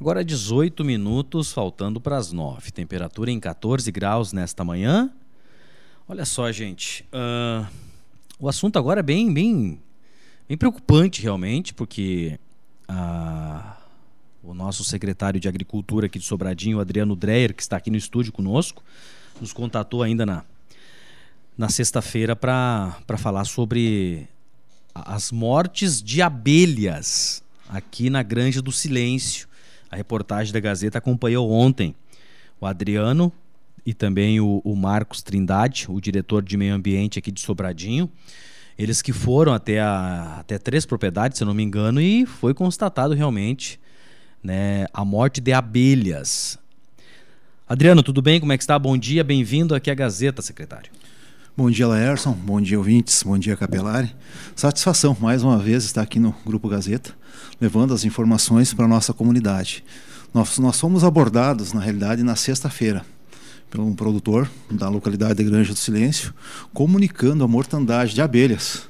Agora 18 minutos, faltando para as 9. Temperatura em 14 graus nesta manhã. Olha só, gente. Uh, o assunto agora é bem, bem, bem preocupante, realmente, porque uh, o nosso secretário de Agricultura aqui de Sobradinho, Adriano Dreyer, que está aqui no estúdio conosco, nos contatou ainda na, na sexta-feira para falar sobre as mortes de abelhas aqui na Granja do Silêncio a reportagem da Gazeta acompanhou ontem o Adriano e também o, o Marcos Trindade, o diretor de meio ambiente aqui de Sobradinho. Eles que foram até, a, até três propriedades, se eu não me engano, e foi constatado realmente né, a morte de abelhas. Adriano, tudo bem? Como é que está? Bom dia, bem-vindo aqui à Gazeta, secretário. Bom dia, Laerson. Bom dia, ouvintes. Bom dia, Capelari. Satisfação, mais uma vez, estar aqui no Grupo Gazeta, levando as informações para a nossa comunidade. Nós, nós fomos abordados, na realidade, na sexta-feira, por um produtor da localidade de Granja do Silêncio, comunicando a mortandade de abelhas.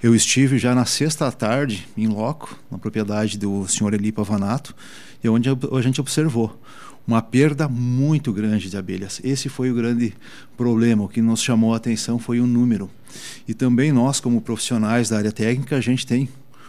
Eu estive já na sexta tarde, em loco, na propriedade do senhor Eli Pavanato, e onde a gente observou uma perda muito grande de abelhas. Esse foi o grande problema. O que nos chamou a atenção foi o número. E também nós, como profissionais da área técnica, a gente tem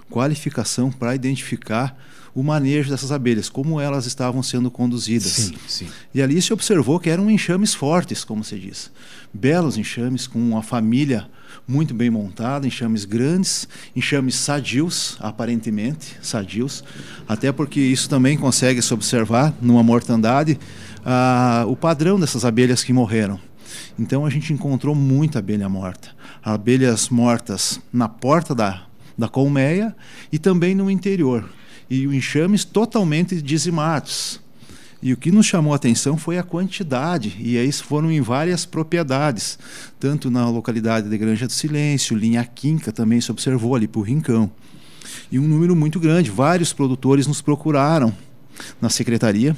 qualificação para identificar o manejo dessas abelhas, como elas estavam sendo conduzidas. Sim, sim. E ali se observou que eram enxames fortes, como se diz. Belos enxames com uma família muito bem montada, enxames grandes, enxames sadios, aparentemente sadios, até porque isso também consegue se observar numa mortandade ah, o padrão dessas abelhas que morreram. Então a gente encontrou muita abelha morta. Abelhas mortas na porta da, da colmeia e também no interior. E enxames totalmente dizimados. E o que nos chamou a atenção foi a quantidade, e aí foram em várias propriedades, tanto na localidade de Granja do Silêncio, linha Quinca também se observou ali por Rincão. E um número muito grande, vários produtores nos procuraram na secretaria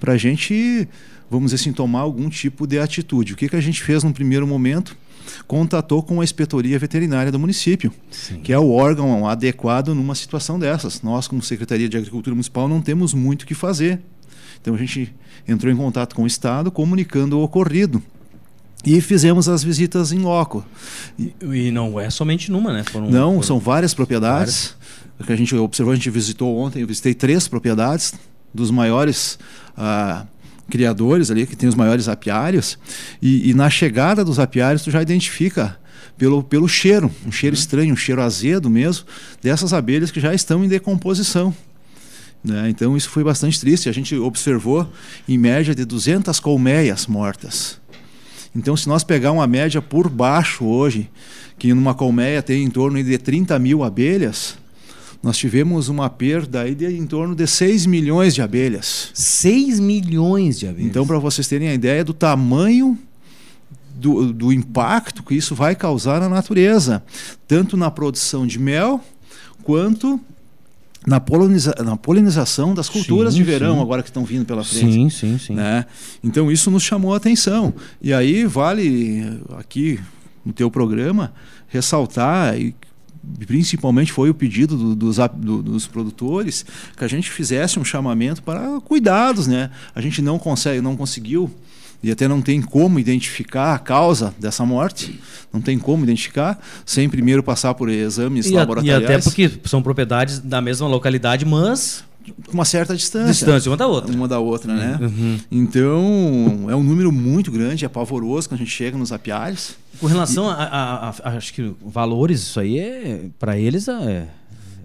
para a gente, vamos dizer assim, tomar algum tipo de atitude. O que, que a gente fez no primeiro momento? Contatou com a inspetoria veterinária do município, Sim. que é o órgão adequado numa situação dessas. Nós, como Secretaria de Agricultura Municipal, não temos muito o que fazer. Então a gente entrou em contato com o Estado comunicando o ocorrido. E fizemos as visitas em loco. E, e não é somente numa, né? Foram, não, foram... são várias propriedades. Várias. Que a gente observou, a gente visitou ontem, eu visitei três propriedades dos maiores ah, criadores ali, que tem os maiores apiários. E, e, na chegada dos apiários, tu já identifica pelo, pelo cheiro, um cheiro uhum. estranho, um cheiro azedo mesmo, dessas abelhas que já estão em decomposição. Né? Então isso foi bastante triste. A gente observou em média de 200 colmeias mortas. Então se nós pegar uma média por baixo hoje, que numa colmeia tem em torno de 30 mil abelhas, nós tivemos uma perda aí de em torno de 6 milhões de abelhas. 6 milhões de abelhas. Então, para vocês terem a ideia do tamanho do, do impacto que isso vai causar na natureza, tanto na produção de mel quanto na, poliniza na polinização das culturas sim, de verão sim. agora que estão vindo pela frente. Sim, sim, sim. Né? Então isso nos chamou a atenção. E aí vale aqui no teu programa ressaltar e principalmente foi o pedido do, dos, do, dos produtores que a gente fizesse um chamamento para cuidados, né? A gente não consegue, não conseguiu e até não tem como identificar a causa dessa morte, não tem como identificar, sem primeiro passar por exames e laboratoriais. e até porque são propriedades da mesma localidade, mas uma certa distância. Distância uma da outra. Uma da outra, né? Uhum. Então, é um número muito grande, é pavoroso quando a gente chega nos apiários. Com relação e... a, a, a, acho que valores, isso aí é para eles é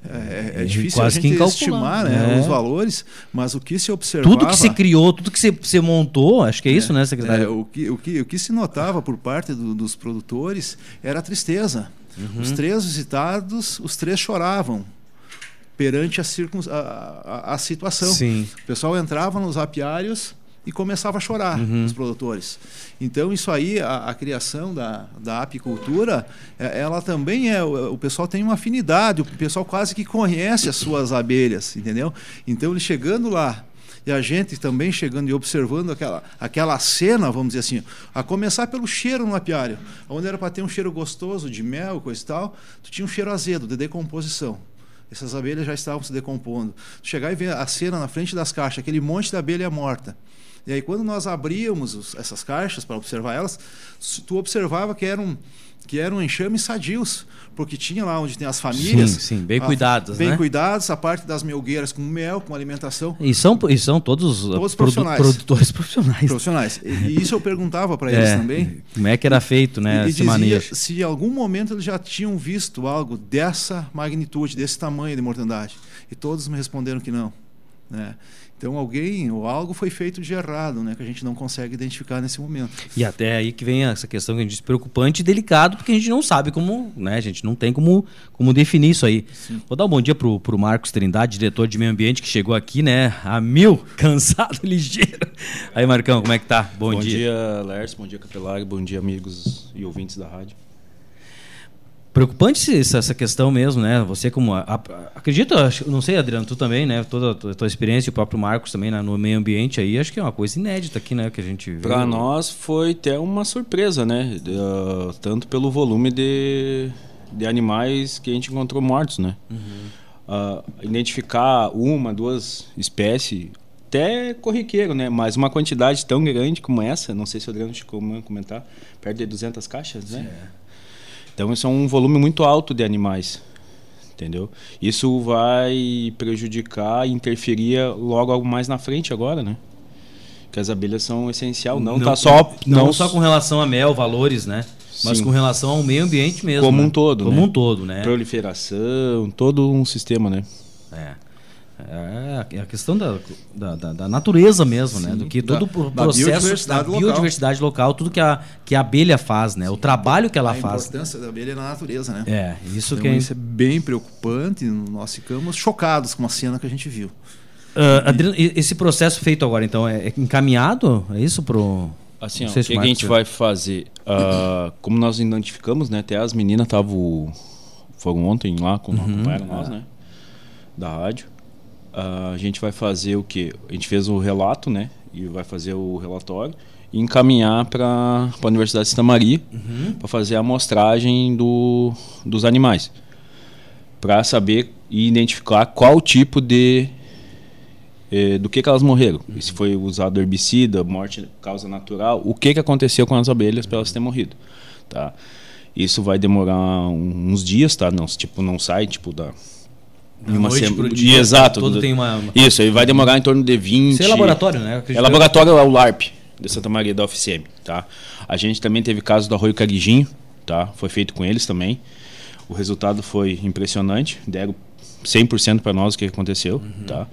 é, é, difícil Quase a gente estimar né, é. os valores, mas o que se observava... Tudo que se criou, tudo que se, se montou, acho que é, isso, né, secretário? É, o, que, o, que, o que se notava por parte do, dos produtores era a tristeza. Uhum. Os três visitados, os três choravam perante a, circun, a, a, a situação. Sim. O pessoal entrava nos apiários e começava a chorar uhum. os produtores. Então isso aí, a, a, criação da, da apicultura, é, ela também é, o, o, pessoal tem uma afinidade, o pessoal quase que conhece as suas abelhas, entendeu? Então ele chegando lá e a gente também chegando e observando aquela, aquela cena, vamos dizer assim, a começar pelo cheiro no apiário, onde era para ter um cheiro gostoso de mel, coisa e tal, tu tinha um cheiro azedo, de decomposição essas abelhas já estavam se decompondo. Chegar e ver a cena na frente das caixas, aquele monte de abelha morta. E aí, quando nós abríamos os, essas caixas para observar elas, tu observava que eram que eram enxames sadios, porque tinha lá onde tem as famílias. Sim, sim bem cuidados, Bem né? cuidados, a parte das melgueiras com mel, com alimentação. E são, e são todos, todos produ profissionais. produtores profissionais. Profissionais. E, isso eu perguntava para eles é, também. Como é que era feito, né? E, esse manejo. se em algum momento eles já tinham visto algo dessa magnitude, desse tamanho de mortandade. E todos me responderam que não. Né? Então alguém ou algo foi feito de errado, né, que a gente não consegue identificar nesse momento. E até aí que vem essa questão que a gente diz preocupante e delicado, porque a gente não sabe como, né, a gente não tem como, como definir isso aí. Sim. Vou dar um bom dia pro, pro Marcos Trindade, diretor de meio ambiente, que chegou aqui, né, a mil, cansado, ligeiro. Aí, Marcão, como é que tá? Bom, bom dia. Bom dia, Lércio, bom dia, Capelari, bom dia, amigos e ouvintes da rádio. Preocupante essa questão mesmo, né? Você como a, a, acredito, não sei, Adriano, tu também, né? Toda a tua experiência, o próprio Marcos também né? no meio ambiente aí, acho que é uma coisa inédita aqui, né? Que a gente para nós foi até uma surpresa, né? Uh, tanto pelo volume de, de animais que a gente encontrou mortos, né? Uhum. Uh, identificar uma, duas espécies até corriqueiro, né? Mas uma quantidade tão grande como essa, não sei se o Adriano a comentar, perto de 200 caixas, né? É. Então, isso é um volume muito alto de animais, entendeu? Isso vai prejudicar, interferir logo mais na frente agora, né? Que as abelhas são essencial, não, não tá só não, não só com relação a mel, valores, né? Mas Sim. com relação ao meio ambiente mesmo. Como né? um todo, Como né? um todo, né? Proliferação, todo um sistema, né? É. É a questão da, da, da natureza mesmo, Sim, né? Do que todo o processo da biodiversidade, da biodiversidade local. local. tudo que a, que a abelha faz, né? Sim, o trabalho que ela a faz. A importância da abelha na natureza, né? É, isso então, que é... isso é bem preocupante. Nós ficamos chocados com a cena que a gente viu. Uh, Adriano, esse processo feito agora, então, é encaminhado? É isso pro Assim, ó, o que, que a gente vai fazer? Uh, como nós identificamos, né? Até as meninas estavam foram ontem lá, com uhum, acompanharam nós, né? Da rádio a gente vai fazer o que? A gente fez o relato, né? E vai fazer o relatório e encaminhar para a Universidade de Santa Maria uhum. para fazer a amostragem do, dos animais. Para saber e identificar qual tipo de. Eh, do que, que elas morreram. Uhum. Se foi usado herbicida, morte causa natural, o que, que aconteceu com as abelhas para elas terem morrido. Tá? Isso vai demorar uns dias, tá? Não, tipo, não sai tipo da em uma noite semana. Dia, Exato. Todo tem uma, Isso, aí vai demorar em torno de 20. Isso é laboratório, né? É laboratório é o LARP de Santa Maria da UFCM, tá? A gente também teve caso do Arroio Cariguinho, tá? Foi feito com eles também. O resultado foi impressionante, deram 100% para nós o que aconteceu, uhum. tá?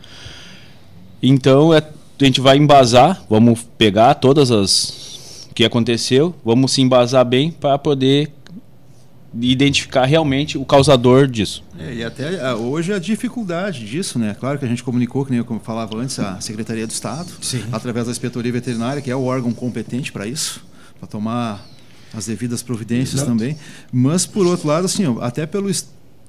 Então, é, a gente vai embasar, vamos pegar todas as que aconteceu, vamos se embasar bem para poder identificar realmente o causador disso. É, e até ah, hoje a dificuldade disso, né? Claro que a gente comunicou, que nem eu falava antes, a Secretaria do Estado, Sim. através da Inspetoria Veterinária, que é o órgão competente para isso, para tomar as devidas providências Exato. também. Mas, por outro lado, assim, até pelo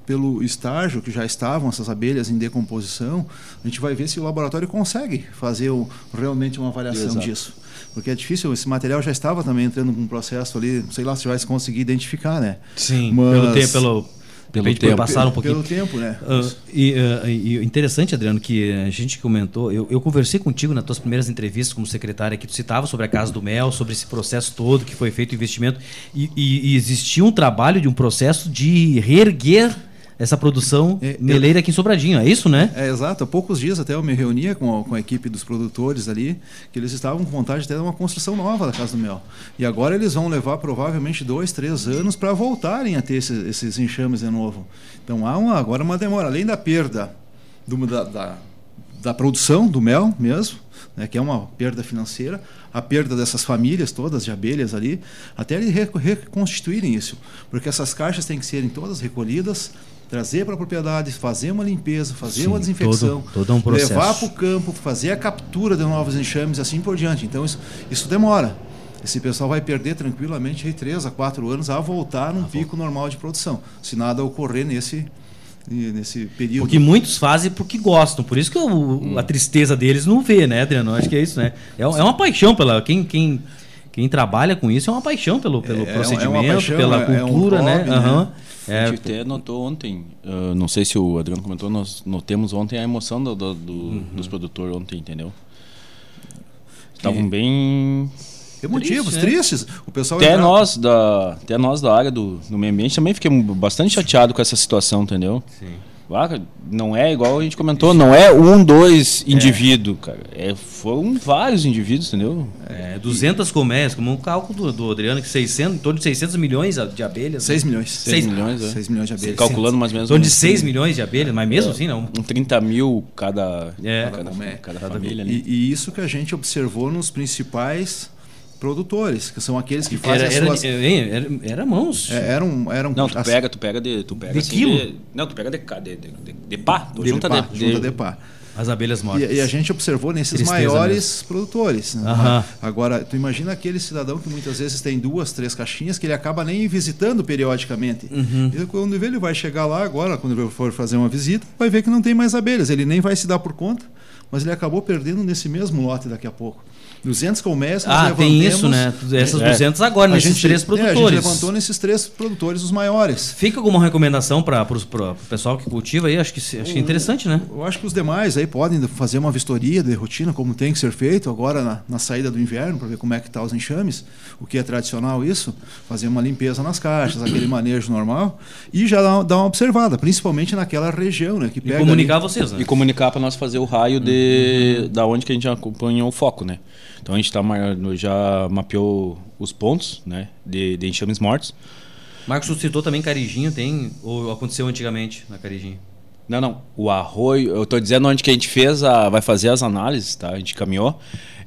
pelo estágio que já estavam essas abelhas em decomposição, a gente vai ver se o laboratório consegue fazer o, realmente uma avaliação Exato. disso. Porque é difícil, esse material já estava também entrando com um processo ali, sei lá se vai se conseguir identificar, né? Sim, Mas... pelo tempo, pelo, pelo tempo. passar um pouquinho. Pelo tempo, né? Uh, e, uh, e, interessante, Adriano, que a gente comentou, eu, eu, conversei contigo nas tuas primeiras entrevistas como secretária que tu citava sobre a Casa do Mel, sobre esse processo todo que foi feito o investimento, e, e, e existia um trabalho de um processo de reerguer essa produção é, meleira aqui em Sobradinho, é isso, né? É, exato. Há poucos dias até eu me reunia com a, com a equipe dos produtores ali, que eles estavam com vontade de ter uma construção nova da Casa do Mel. E agora eles vão levar provavelmente dois, três anos para voltarem a ter esses, esses, enxames de novo. Então há uma, agora uma demora. Além da perda do, da, da, da produção do mel mesmo, né, que é uma perda financeira, a perda dessas famílias todas de abelhas ali, até eles reconstituírem isso. Porque essas caixas têm que serem todas recolhidas, trazer para a propriedade, fazer uma limpeza, fazer Sim, uma desinfecção, todo, todo um levar para o campo, fazer a captura de novos enxames, assim por diante. Então isso, isso demora. Esse pessoal vai perder tranquilamente aí três a quatro anos a voltar num ah, pico bom. normal de produção, se nada ocorrer nesse nesse período. Porque muitos fazem porque gostam, por isso que hum. a tristeza deles não vê, né, Adriano? Acho que é isso, né? É, é uma paixão pela quem, quem quem trabalha com isso é uma paixão pelo, pelo é, procedimento, é paixão, pela cultura, é um né? né? É, a gente até notou ontem, uh, não sei se o Adriano comentou, nós notemos ontem a emoção do, do, do uhum. dos produtores ontem, entendeu? Estavam bem Emotivos, Triste, né? tristes. O pessoal até nós da até nós da área do, do meio ambiente também fiquei bastante chateado com essa situação, entendeu? Sim. Não é igual a gente comentou, não é um, dois é. indivíduos, cara. É, foram vários indivíduos, entendeu? É, 200 colmeias, como um cálculo do, do Adriano, que 600, em torno de 600 milhões de abelhas. 6 né? milhões. 6, milhões, é. 6 milhões de abelhas. Calculando mais ou menos. Em torno de 6 milhões de abelhas, mas mesmo é, assim não. Um 30 mil cada, é. cada, cada, cada família. E, e isso que a gente observou nos principais produtores, que são aqueles que fazem era, as suas... era, era, era mãos. É, eram, eram Não, tu as... pega, tu pega de, tu pega de assim, quilo. De, não, tu pega de de, de, de, pá, tu de junta de, pá, de, junta de pá. As abelhas mortas. E, e, a gente observou nesses Tristeza maiores mesmo. produtores. Né? Agora, tu imagina aquele cidadão que muitas vezes tem duas, três caixinhas que ele acaba nem visitando periodicamente. Uhum. E quando ele vai chegar lá agora, quando ele for fazer uma visita, vai ver que não tem mais abelhas. Ele nem vai se dar por conta, mas ele acabou perdendo nesse mesmo lote daqui a pouco. 200 colmeias Ah, tem isso, né? Essas é. 200 agora, a nesses gente, três produtores. É, a gente levantou nesses três produtores, os maiores. Fica alguma recomendação para o pessoal que cultiva aí? Acho que, acho que é interessante, né? Eu acho que os demais aí podem fazer uma vistoria de rotina, como tem que ser feito agora na, na saída do inverno, para ver como é que está os enxames, o que é tradicional isso, fazer uma limpeza nas caixas, aquele manejo normal, e já dar, dar uma observada, principalmente naquela região, né? Que pega e comunicar ali. vocês, né? E comunicar para nós fazer o raio de uhum. da onde que a gente acompanha o foco, né? Então a gente tá, já mapeou os pontos né, de, de enxames mortos. Marcos citou também Carijinho, tem ou aconteceu antigamente na Carijinho? Não, não. O arroio, eu estou dizendo onde que a gente fez a, vai fazer as análises, tá? A gente caminhou.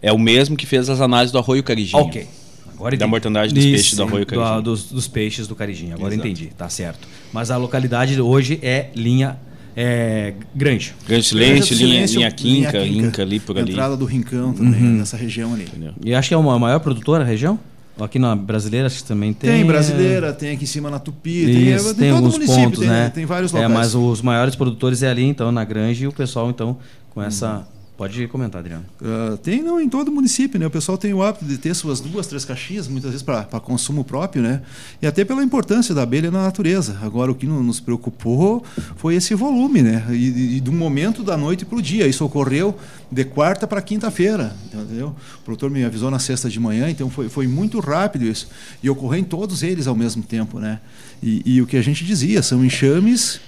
É o mesmo que fez as análises do arroio Carijinho. Ok. Agora da mortandade dos Isso, peixes do arroio Carijinho. Do, dos, dos, peixes do Carijinho. Agora Exato. entendi, tá certo. Mas a localidade hoje é linha é, Grande. Grande Silêncio, linha, linha, Quinca, linha Inca ali por ali. Entrada do Rincão também, uhum. nessa região ali. Entendeu? E acho que é uma maior produtora da região? Aqui na brasileira acho que também tem. Tem brasileira, tem aqui em cima na Tupi, Isso, tem, tem, tem alguns pontos, tem, né? Tem vários locais. É, mas os maiores produtores é ali, então, na Grande, e o pessoal, então, com essa. Pode comentar, Adriano. Uh, tem não em todo município, né? O pessoal tem o hábito de ter suas duas, três caixinhas, muitas vezes para consumo próprio, né? E até pela importância da abelha na natureza. Agora o que nos preocupou foi esse volume, né? E, e do momento da noite para o dia. Isso ocorreu de quarta para quinta-feira, entendeu? O produtor me avisou na sexta de manhã, então foi, foi muito rápido isso. E ocorreu em todos eles ao mesmo tempo, né? E, e o que a gente dizia, são enxames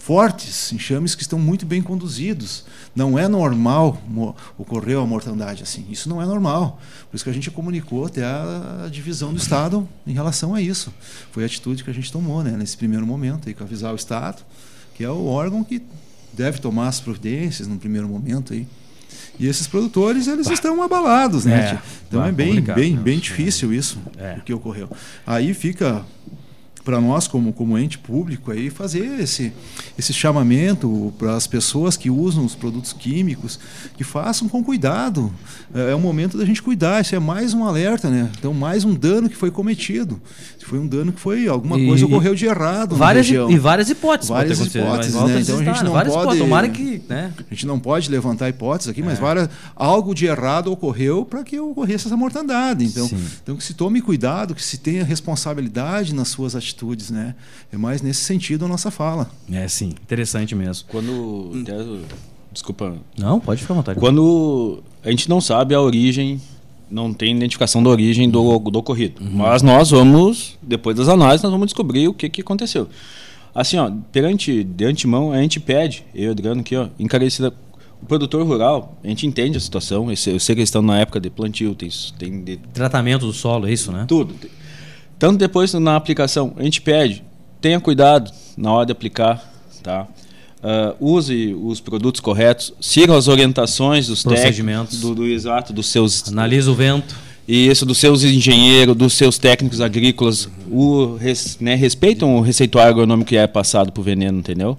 fortes, enxames que estão muito bem conduzidos. Não é normal ocorrer a mortandade assim. Isso não é normal. Por isso que a gente comunicou até a, a divisão do Estado em relação a isso. Foi a atitude que a gente tomou né, nesse primeiro momento, aí, que avisar o Estado, que é o órgão que deve tomar as providências no primeiro momento aí. E esses produtores eles bah. estão abalados, né? É, então bah, é bem, bem, bem difícil isso é. o que ocorreu. Aí fica para nós como, como ente público aí fazer esse, esse chamamento para as pessoas que usam os produtos químicos que façam com cuidado. É, é o momento da gente cuidar isso é mais um alerta né? Então mais um dano que foi cometido foi um dano que foi alguma e, coisa ocorreu de errado várias e várias hipóteses várias hipóteses né? então a gente não pode tomara que né? a gente não pode levantar hipóteses aqui é. mas várias, algo de errado ocorreu para que ocorresse essa mortandade então então que se tome cuidado que se tenha responsabilidade nas suas atitudes atitudes, né? É mais nesse sentido a nossa fala. É, sim, interessante mesmo. Quando. Desculpa. Não, pode ficar à vontade. Quando a gente não sabe a origem, não tem identificação da origem do, do ocorrido. Uhum. Mas nós vamos, depois das análises, nós vamos descobrir o que, que aconteceu. Assim, ó, perante, de antemão, a gente pede, eu, Adriano, aqui, ó, encarecida. O produtor rural, a gente entende a situação. Eu sei que eles estão na época de plantio, tem, tem de... Tratamento do solo, é isso, né? Tudo. Tanto depois na aplicação, a gente pede, tenha cuidado na hora de aplicar, tá? Uh, use os produtos corretos, siga as orientações dos procedimentos, do, do, exato, dos seus. Analise o vento. Isso, dos seus engenheiros, dos seus técnicos agrícolas, o, res, né, respeitam o receituário agronômico que é passado por veneno, entendeu?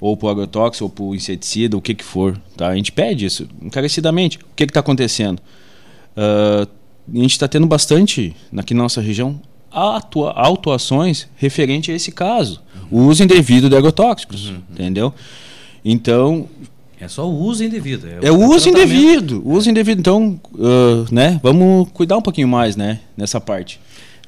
Ou por agrotóxico, ou por inseticida, o que que for. Tá? A gente pede isso encarecidamente. O que está acontecendo? Uh, a gente está tendo bastante, aqui na nossa região, atua, autuações referente a esse caso. O uso indevido de agrotóxicos, uhum. entendeu? Então... É só o uso indevido. É, é o, uso indevido. O uso indevido. Então, uh, né, vamos cuidar um pouquinho mais né, nessa parte.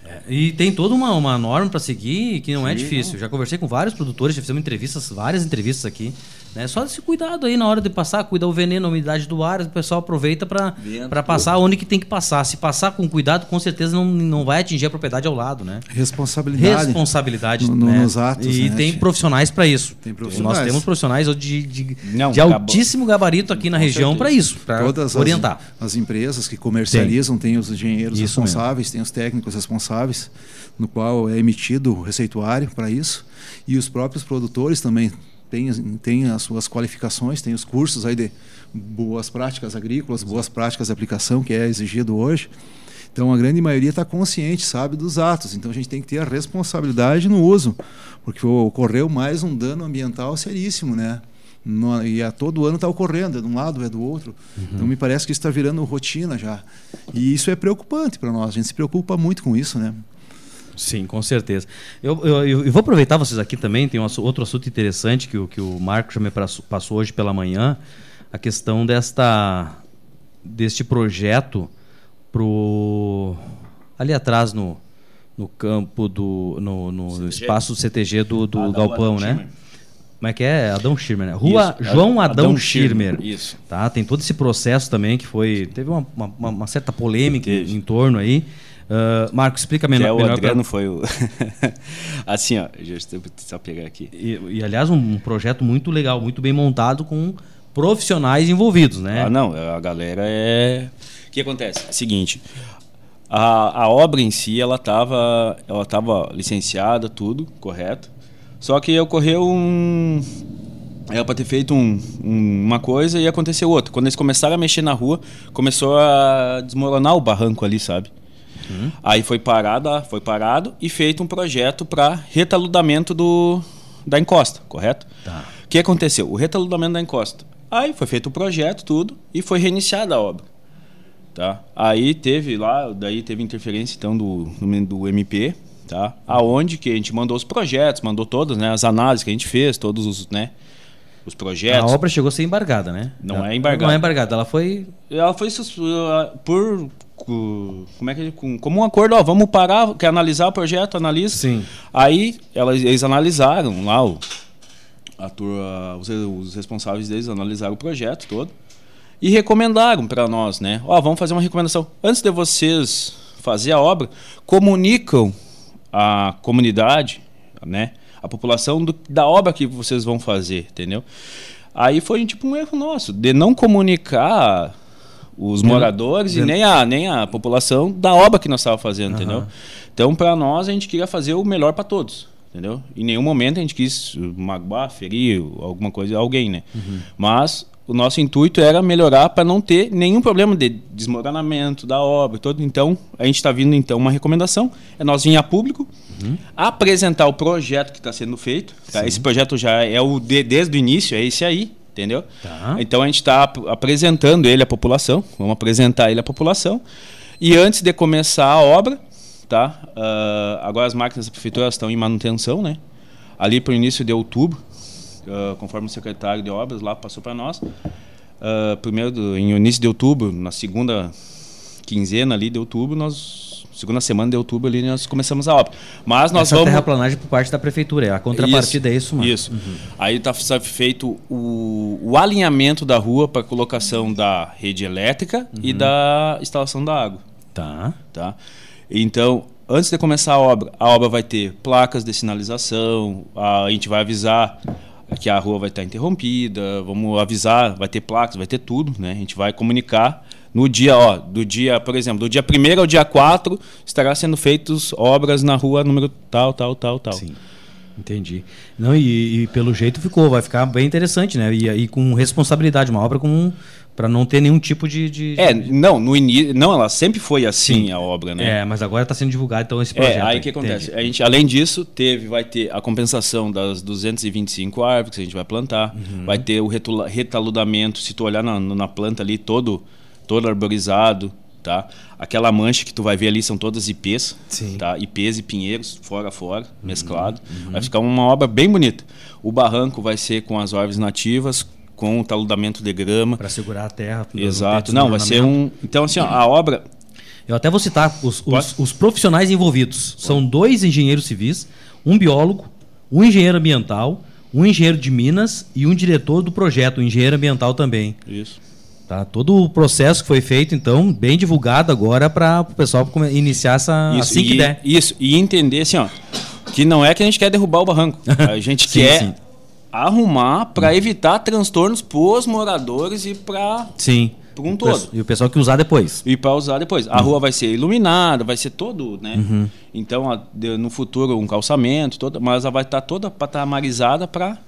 É, e tem toda uma, uma norma para seguir que não é Sim, difícil. não. Já conversei com vários produtores, já fizemos entrevistas, várias entrevistas aqui. Né? Só esse cuidado aí na hora de passar, cuidar o veneno, a umidade do ar, o pessoal aproveita para passar onde que tem que passar. Se passar com cuidado, com certeza não, não vai atingir a propriedade ao lado, né? Responsabilidade. Responsabilidade no- no- né? nos atos, E né, tem profissionais para isso. Tem profissionais. Nós temos profissionais de, de, Não, de altíssimo gabarito aqui na Com região para isso, para orientar. As, as empresas que comercializam têm os engenheiros Isso responsáveis, têm os técnicos responsáveis, no qual é emitido o receituário para isso. E os próprios produtores também têm, têm as suas qualificações, têm os cursos aí de boas práticas agrícolas, boas práticas de aplicação, que é exigido hoje. Então a grande maioria está consciente, sabe dos atos. Então a gente tem que ter a responsabilidade no uso, porque ocorreu mais um dano ambiental seríssimo, né? No- e a todo ano está ocorrendo, é de um lado, é do outro. Então me parece que isso está virando rotina já. E isso é preocupante para nós. A gente se preocupa muito com isso, né? Sim, com certeza. Eu, eu, eu- vou aproveitar vocês aqui também, tem um outro assunto interessante que, o- que o Marco já me passou hoje pela manhã, a questão desta deste projeto pro ali atrás no, no campo do no, no CTG? espaço CTG do, do Adão galpão, Adão né? Schirmer. Como é que é? Adão Schirmer, né? Rua Isso, João Adão Adão, Schirmer, Schirmer. isso. Tá? Tem todo esse processo também que foi teve uma, uma, uma certa polêmica Teve. em torno aí. Ah, Marco, explica Até melhor, o melhor pra- Adriano foi o. assim, ó, já estou só pegar aqui. E, e, aliás, um projeto muito legal, muito bem montado com profissionais envolvidos, né? Ah, não, a galera é. O que acontece? É o seguinte, a, a obra em si, ela estava ela tava licenciada, tudo, correto. Só que ocorreu um. Era para ter feito um- um- uma coisa e aconteceu outra. Quando eles começaram a mexer na rua, começou a desmoronar o barranco ali, sabe? Aí foi parado, foi parado e feito um projeto para retaludamento do, da encosta, correto? Tá. O que aconteceu? O retaludamento da encosta. Aí foi feito o projeto, tudo, e foi reiniciada a obra. Tá? Aí teve lá, daí teve interferência então do, do, MP, tá? Aonde que a gente mandou os projetos, mandou todas, né? As análises que a gente fez, todos os, né? Os A projetos. obra chegou a ser embargada, né? Não Ela- é embargada. Não é embargada, ela foi. Ela foi uh, por como é que com, como um acordo, ó, vamos parar, quer analisar o projeto, analisa. Sim. Aí elas, eles analisaram lá o a turma, os, os responsáveis deles analisaram o projeto todo e recomendaram para nós, né? Ó, vamos fazer uma recomendação. Antes de vocês fazer a obra, comunicam a comunidade, né? A população do- da obra que vocês vão fazer, entendeu? Aí foi tipo um erro nosso de não comunicar os moradores e nem a, nem a população da obra que nós estávamos fazendo, entendeu? Então, para nós, a gente queria fazer o melhor para todos, entendeu? Em nenhum momento a gente quis magoar, ferir alguma coisa, alguém, né? Mas o nosso intuito era melhorar para não ter nenhum problema de desmoronamento da obra todo. Então, a gente está vindo então uma recomendação, é nós vir a público apresentar o projeto que está sendo feito. tá? Esse projeto já é o de, desde o início, é esse aí, entendeu? Tá. Então a gente está ap- apresentando ele à população, vamos apresentar ele à população. E antes de começar a obra, tá? Ah, agora as máquinas da prefeitura estão em manutenção, né? Ali para o início de outubro, ah, conforme o secretário de obras lá passou para nós. ah, primeiro, do, em início de outubro, na segunda quinzena ali de outubro, nós segunda semana de outubro ali nós começamos a obra. Mas nós Essa vamos terraplanagem por parte da prefeitura. é A contrapartida é isso, mano. isso. Aí está feito o, o alinhamento da rua para colocação da rede elétrica e da instalação da água. Tá. Tá? Então, antes de começar a obra, a obra vai ter placas de sinalização, a, a gente vai avisar que a rua vai estar interrompida, vamos avisar, vai ter placas, vai ter tudo, né? A gente vai comunicar no dia, ó, do dia, por exemplo, do dia 1 ao dia 4, estará sendo feitas obras na rua número tal, tal, tal, tal. Sim. Entendi. Não, e, e pelo jeito ficou, vai ficar bem interessante, né? E aí com responsabilidade, uma obra com para não ter nenhum tipo de, de- É, de- não, no início, não, ela sempre foi assim a obra, né? É, mas agora está sendo divulgado então esse projeto. É, aí o que acontece? Entendi. A gente, além disso, teve, vai ter a compensação das 225 árvores que a gente vai plantar, Uhum. vai ter o retaludamento, se tu olhar na, na planta ali, todo, todo arborizado, tá? Aquela mancha que tu vai ver ali são todas IPs, Sim. Uhum. tá? IPs e pinheiros, fora a fora, mesclado. Vai ficar uma obra bem bonita. O barranco vai ser com as árvores nativas, com o taludamento de grama. Para segurar a terra. Exato. Não, vai ser um... Então, assim, ó, a obra... Eu até vou citar os, os, os profissionais envolvidos. São dois engenheiros civis, um biólogo, um engenheiro ambiental, um engenheiro de Minas e um diretor do projeto, um engenheiro ambiental também. Isso. Tá? Todo o processo que foi feito, então, bem divulgado agora para o pessoal iniciar essa Isso, assim e, que der. Isso, e entender assim, ó, que não é que a gente quer derrubar o barranco. A gente Sim, quer sim. arrumar para evitar transtornos pros moradores e para Sim. um O todo. E o pessoal que usar depois. E para usar depois. Uhum. A rua vai ser iluminada, vai ser todo, né? Então, a- de- no futuro, um calçamento, toda, mas ela vai estar toda patamarizada para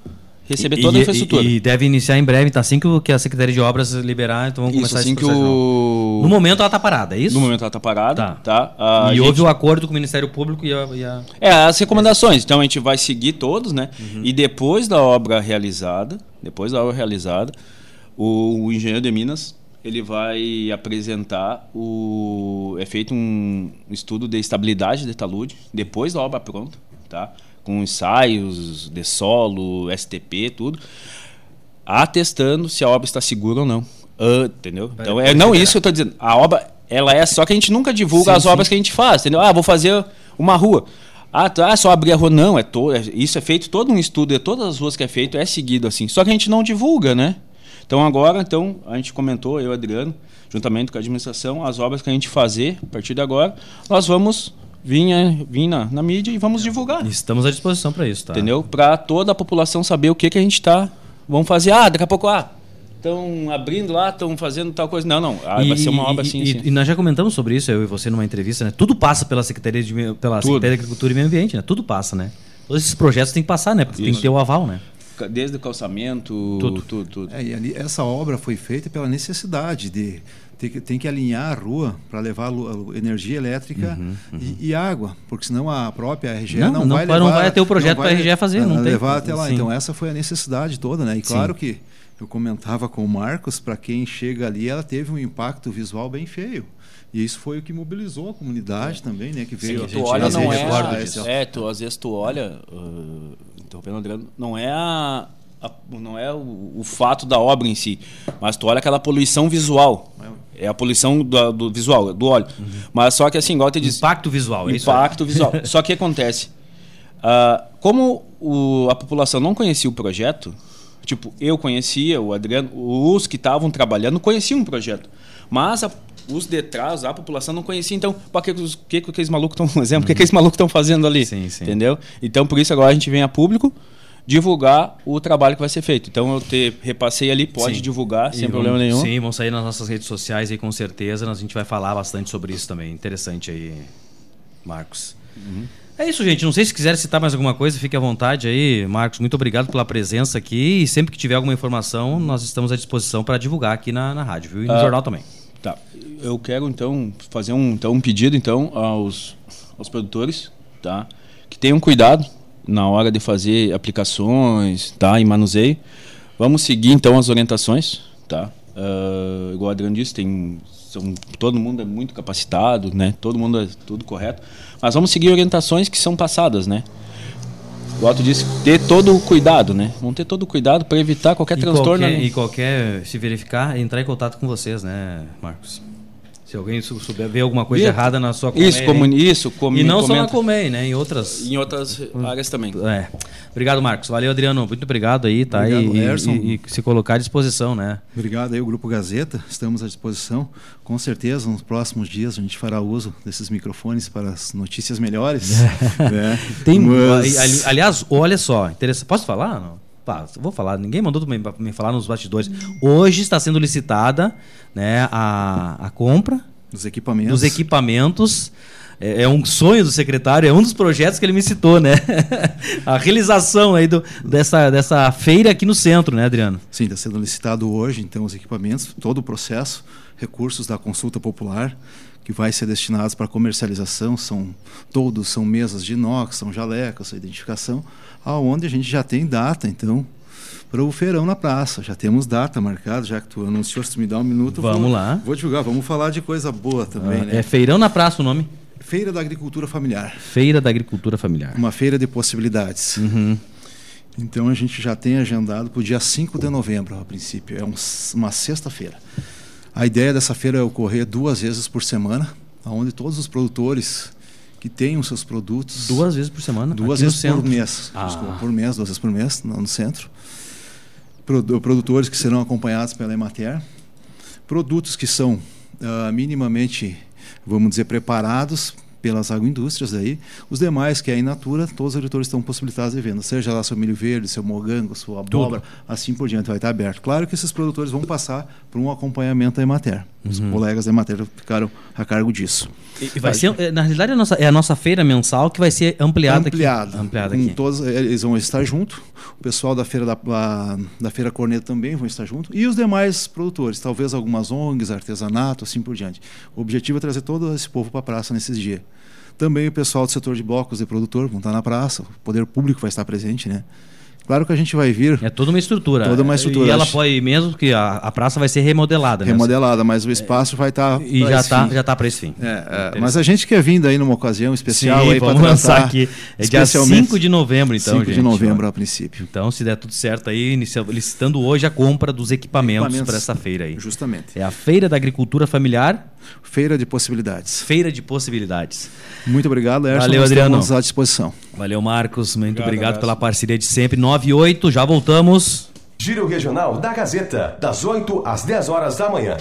receber E- toda a infraestrutura. E, deve iniciar em breve, tá? Assim que, o- que a Secretaria de Obras liberar, então vamos isso, começar assim esse que o... No momento ela está parada, é isso? No momento ela está parada, Tá. tá? A e gente- houve o acordo com o Ministério Público e a. e a- É, as recomendações. Então a gente vai seguir todos, né? Uhum. E depois da obra realizada, depois da obra realizada, o, o engenheiro de Minas ele vai apresentar o é feito um estudo de estabilidade de talude depois da obra pronta, tá? Com ensaios de solo, STP, tudo, atestando se a obra está segura ou não. Ah, entendeu? Então é não isso que eu estou dizendo. A obra ela é só que a gente nunca divulga Sim, as sim. obras que a gente faz, entendeu? Ah, vou fazer uma rua. Ah, tá, ah, só abrir a rua. Não, é to, é- isso é feito todo um estudo, é todas as ruas que é feito é seguido assim. Só que a gente não divulga, né? Então agora, então, a gente comentou, eu e Adriano, juntamente com a administração, as obras que a gente fazer a partir de agora, nós vamos eh, vir na, mídia e vamos divulgar. Estamos à disposição para isso, tá? Entendeu? Para toda a população saber o que, que a gente está. Vamos fazer. Ah, daqui a pouco, ah, estão abrindo lá, estão fazendo tal coisa. Não, não. Ah, vai ser uma obra e- assim, e, assim. e nós já comentamos sobre isso, eu e você, numa entrevista, né? Tudo passa pela Secretaria de, pela Tudo. Secretaria de Agricultura e Meio Ambiente, né? Tudo passa, né? Todos esses projetos têm que passar, né? Porque tem que ter o aval, né? Desde o calçamento, Tudo. tudo, tudo. tudo. É, e ali, essa obra foi feita pela necessidade de ter que, tem que alinhar a rua para levar a energia elétrica E, e água, porque senão a própria RGE Não, não, não vai levar, não vai ter o projeto vai pra RGE fazer, não tem. levar até lá. Sim. Então essa foi a necessidade toda, né? E Sim. claro que eu comentava com o Marcos, para quem chega ali, ela teve um impacto visual bem feio. E isso foi o que mobilizou a comunidade também, né? Que veio Sim, a tu gente olha, fazer não esse- é. É, tu, às vezes tu olha, uh, interrompendo o Adriano, não é a, a- não é o, o fato da obra em si, mas tu olha aquela poluição visual. É a poluição do, do visual, do óleo. Mas só que assim, igual eu te disse, Impacto visual, é impacto visual. Só que acontece, ah, como o- a população não conhecia o projeto, tipo, eu conhecia, o Adriano, os que estavam trabalhando conheciam o projeto, mas a- os de trás, a população não conhecia, então, o que, que, os- que, que aqueles malucos estão fazendo? O que, que aqueles malucos estão fazendo ali? Sim, sim. Entendeu? Então, por isso agora a gente vem a público divulgar o trabalho que vai ser feito. Então, eu te repassei ali, pode Sim. divulgar, E sem vamos- problema nenhum. Sim, vão sair nas nossas redes sociais aí com certeza. A gente vai falar bastante sobre isso também. Interessante aí, Marcos. Uhum. É isso, gente. Não sei se quiser citar mais alguma coisa, fique à vontade aí. Marcos, muito obrigado pela presença aqui. E sempre que tiver alguma informação, nós estamos à disposição para divulgar aqui na, na rádio, viu? E no Ah, jornal também. Tá. Eu quero então fazer um, então, um pedido então aos, aos produtores, tá? Que tenham cuidado na hora de fazer aplicações, tá? E manuseio. Vamos seguir então as orientações, tá? Ah, igual o Adriano disse, tem são, todo mundo é muito capacitado, né? Todo mundo é tudo correto. Mas vamos seguir orientações que são passadas, né? O Alto disse ter todo o cuidado, né? Vamos ter todo o cuidado para evitar qualquer E transtorno. qualquer, né? e qualquer, se verificar, entrar em contato com vocês, né, Marcos? Se alguém sou- souber ver alguma coisa Vê- errada na sua Isso, colmeia, comuni hein? isso, comi E não só na comenta. Comei, né? Em outras. Em outras áreas também. É. Obrigado, Marcos. Valeu, Adriano. Muito obrigado aí, tá? Obrigado, e, e- Gerson. e- e se colocar à disposição, né? Obrigado aí, o Grupo Gazeta. Estamos à disposição. Com certeza, nos próximos dias, a gente fará uso desses microfones para as notícias melhores. né? Tem, Mas- ali- aliás, olha só, interessante. Posso falar? Não? Pá, vou falar. Ninguém mandou me, me falar nos bastidores. Hoje está sendo licitada, né, a, a compra Dos equipamentos. dos equipamentos. É, é um sonho do secretário, é um dos projetos que ele me citou, né? a realização aí do, dessa, dessa feira aqui no centro, né, Adriano? Sim, está sendo licitado hoje, então, os equipamentos, todo o processo, recursos da consulta popular, que vai ser destinados para comercialização, são todos são mesas de inox, são jalecas, são identificação, aonde a gente já tem data, então, para o feirão na praça. Já temos data marcada, já que tu anunciou, se tu me dá um minuto, Vamos vou, lá. Vou divulgar, vamos falar de coisa boa também, né? É Feirão na Praça o nome? Feira da Agricultura Familiar, Feira da Agricultura Familiar. uma feira de possibilidades. Uhum. Então a gente já tem agendado para o dia 5 de novembro, a princípio. É um- uma sexta-feira. A ideia dessa feira é ocorrer duas vezes por semana, onde todos os produtores que tenham seus produtos. Duas vezes por semana? Duas vezes por mês. Ah. Desculpa, por mês, duas vezes por mês, no centro. Produtores que serão acompanhados pela Emater. Produtos que são uh, minimamente, vamos dizer, preparados pelas agroindústrias aí. Os demais, que é a Inatura, todos os agricultores estão possibilitados de venda, seja lá seu milho verde, seu mogango, sua abóbora, Tudo. assim por diante, vai estar aberto. Claro que esses produtores vão passar por um acompanhamento da Emater. Os uhum. colegas da Emater ficaram a cargo disso. E, vai ser, eh, na realidade, é a, nossa, é a nossa feira mensal que vai ser ampliada ampliada, aqui. Ampliada. aqui. Todos, eh, eles vão estar junto. O pessoal da feira da, da feira Corneto também vão estar junto. E os demais produtores, talvez algumas ONGs, artesanato, assim por diante. O objetivo é trazer todo esse povo para a praça nesses dias. Também o pessoal do setor de blocos de produtor vão estar na praça, o poder público vai estar presente, né? Claro que a gente vai vir. É toda uma estrutura. Toda uma estrutura. E ela pode, mesmo que a, a praça vai ser remodelada, né? Remodelada, mas o espaço é, vai estar. E já está já tá para esse fim. É, é, mas a gente quer vir aí numa ocasião especial Sim, aí para lançar aqui. É dia 5 de novembro, então. 5 de novembro a princípio. Então, se der tudo certo aí, licitando hoje a compra dos equipamentos, equipamentos para essa feira aí. Justamente. É a Feira da Agricultura Familiar. Feira de Possibilidades. Feira de Possibilidades. Muito obrigado, Erson. Valeu, Adriano. Estamos à disposição. Valeu, Marcos. Muito obrigado, obrigado pela parceria de sempre. 98, já voltamos. Giro Regional da Gazeta, das 8 às 10 horas da manhã.